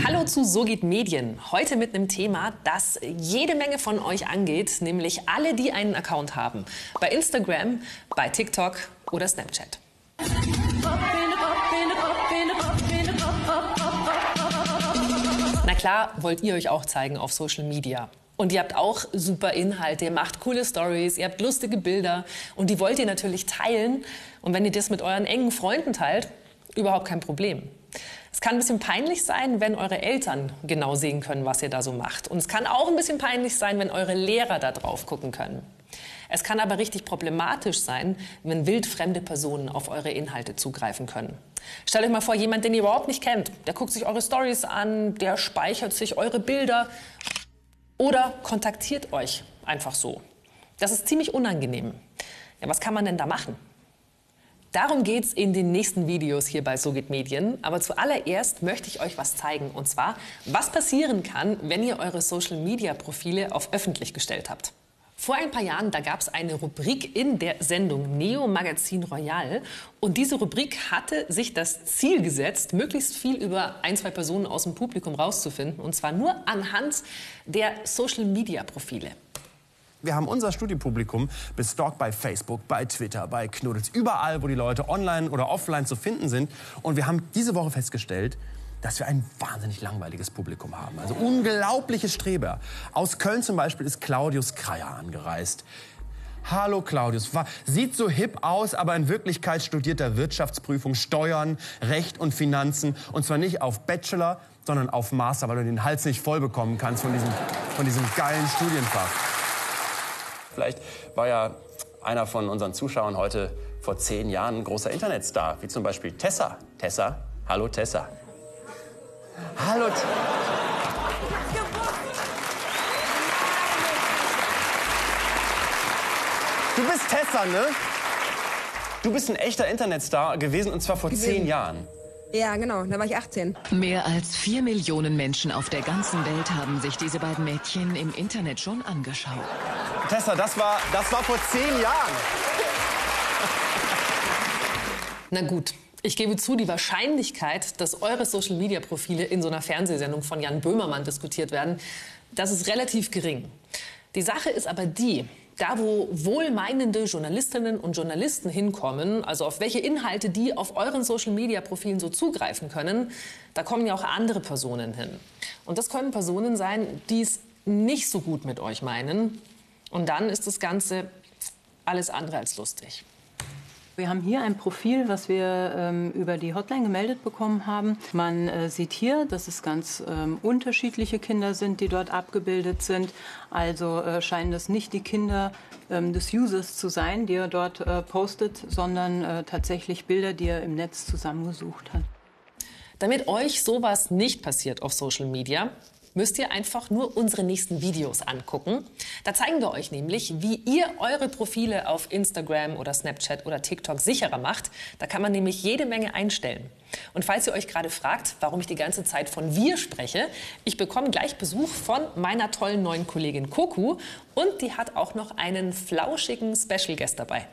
Hallo zu So geht Medien. Heute mit einem Thema, das jede Menge von euch angeht, nämlich alle, die einen Account haben. Bei Instagram, bei TikTok oder Snapchat. Na klar, wollt ihr euch auch zeigen auf Social Media. Und ihr habt auch super Inhalte, ihr macht coole Stories, ihr habt lustige Bilder und die wollt ihr natürlich teilen. Und wenn ihr das mit euren engen Freunden teilt, überhaupt kein Problem. Es kann ein bisschen peinlich sein, wenn eure Eltern genau sehen können, was ihr da so macht. Und es kann auch ein bisschen peinlich sein, wenn eure Lehrer da drauf gucken können. Es kann aber richtig problematisch sein, wenn wildfremde Personen auf eure Inhalte zugreifen können. Stellt euch mal vor, jemand, den ihr überhaupt nicht kennt, der guckt sich eure Stories an, der speichert sich eure Bilder oder kontaktiert euch einfach so. Das ist ziemlich unangenehm. Ja, was kann man denn da machen? Darum geht's in den nächsten Videos hier bei So Medien. Aber zuallererst möchte ich euch was zeigen. Und zwar, was passieren kann, wenn ihr eure Social-Media-Profile auf öffentlich gestellt habt. Vor ein paar Jahren, da gab es eine Rubrik in der Sendung Neo Magazin Royal. Und diese Rubrik hatte sich das Ziel gesetzt, möglichst viel über ein, zwei Personen aus dem Publikum rauszufinden. Und zwar nur anhand der Social-Media-Profile. Wir haben unser Studiepublikum bestalkt bei Facebook, bei Twitter, bei Knuddels, überall, wo die Leute online oder offline zu finden sind. Und wir haben diese Woche festgestellt, dass wir ein wahnsinnig langweiliges Publikum haben. Also unglaubliche Streber. Aus Köln zum Beispiel ist Claudius Kreier angereist. Hallo Claudius, sieht so hip aus, aber in Wirklichkeit studiert er Wirtschaftsprüfung, Steuern, Recht und Finanzen. Und zwar nicht auf Bachelor, sondern auf Master, weil du den Hals nicht voll bekommen kannst von diesem, von diesem geilen Studienfach. Vielleicht war ja einer von unseren Zuschauern heute vor zehn Jahren ein großer Internetstar, wie zum Beispiel Tessa. Tessa, hallo Tessa. Hallo. T du bist Tessa, ne? Du bist ein echter Internetstar gewesen und zwar vor gewesen. zehn Jahren. Ja, genau, da war ich 18. Mehr als vier Millionen Menschen auf der ganzen Welt haben sich diese beiden Mädchen im Internet schon angeschaut. Tessa, das war, das war vor zehn Jahren. Na gut, ich gebe zu, die Wahrscheinlichkeit, dass eure Social-Media-Profile in so einer Fernsehsendung von Jan Böhmermann diskutiert werden, das ist relativ gering. Die Sache ist aber die, da wo wohlmeinende Journalistinnen und Journalisten hinkommen, also auf welche Inhalte die auf euren Social-Media-Profilen so zugreifen können, da kommen ja auch andere Personen hin. Und das können Personen sein, die es nicht so gut mit euch meinen. Und dann ist das Ganze alles andere als lustig. Wir haben hier ein Profil, was wir ähm, über die Hotline gemeldet bekommen haben. Man äh, sieht hier, dass es ganz ähm, unterschiedliche Kinder sind, die dort abgebildet sind. Also äh, scheinen das nicht die Kinder ähm, des Users zu sein, die er dort äh, postet, sondern äh, tatsächlich Bilder, die er im Netz zusammengesucht hat. Damit euch sowas nicht passiert auf Social Media, müsst ihr einfach nur unsere nächsten Videos angucken. Da zeigen wir euch nämlich, wie ihr eure Profile auf Instagram oder Snapchat oder TikTok sicherer macht. Da kann man nämlich jede Menge einstellen. Und falls ihr euch gerade fragt, warum ich die ganze Zeit von wir spreche, ich bekomme gleich Besuch von meiner tollen neuen Kollegin Koku und die hat auch noch einen flauschigen Special Guest dabei.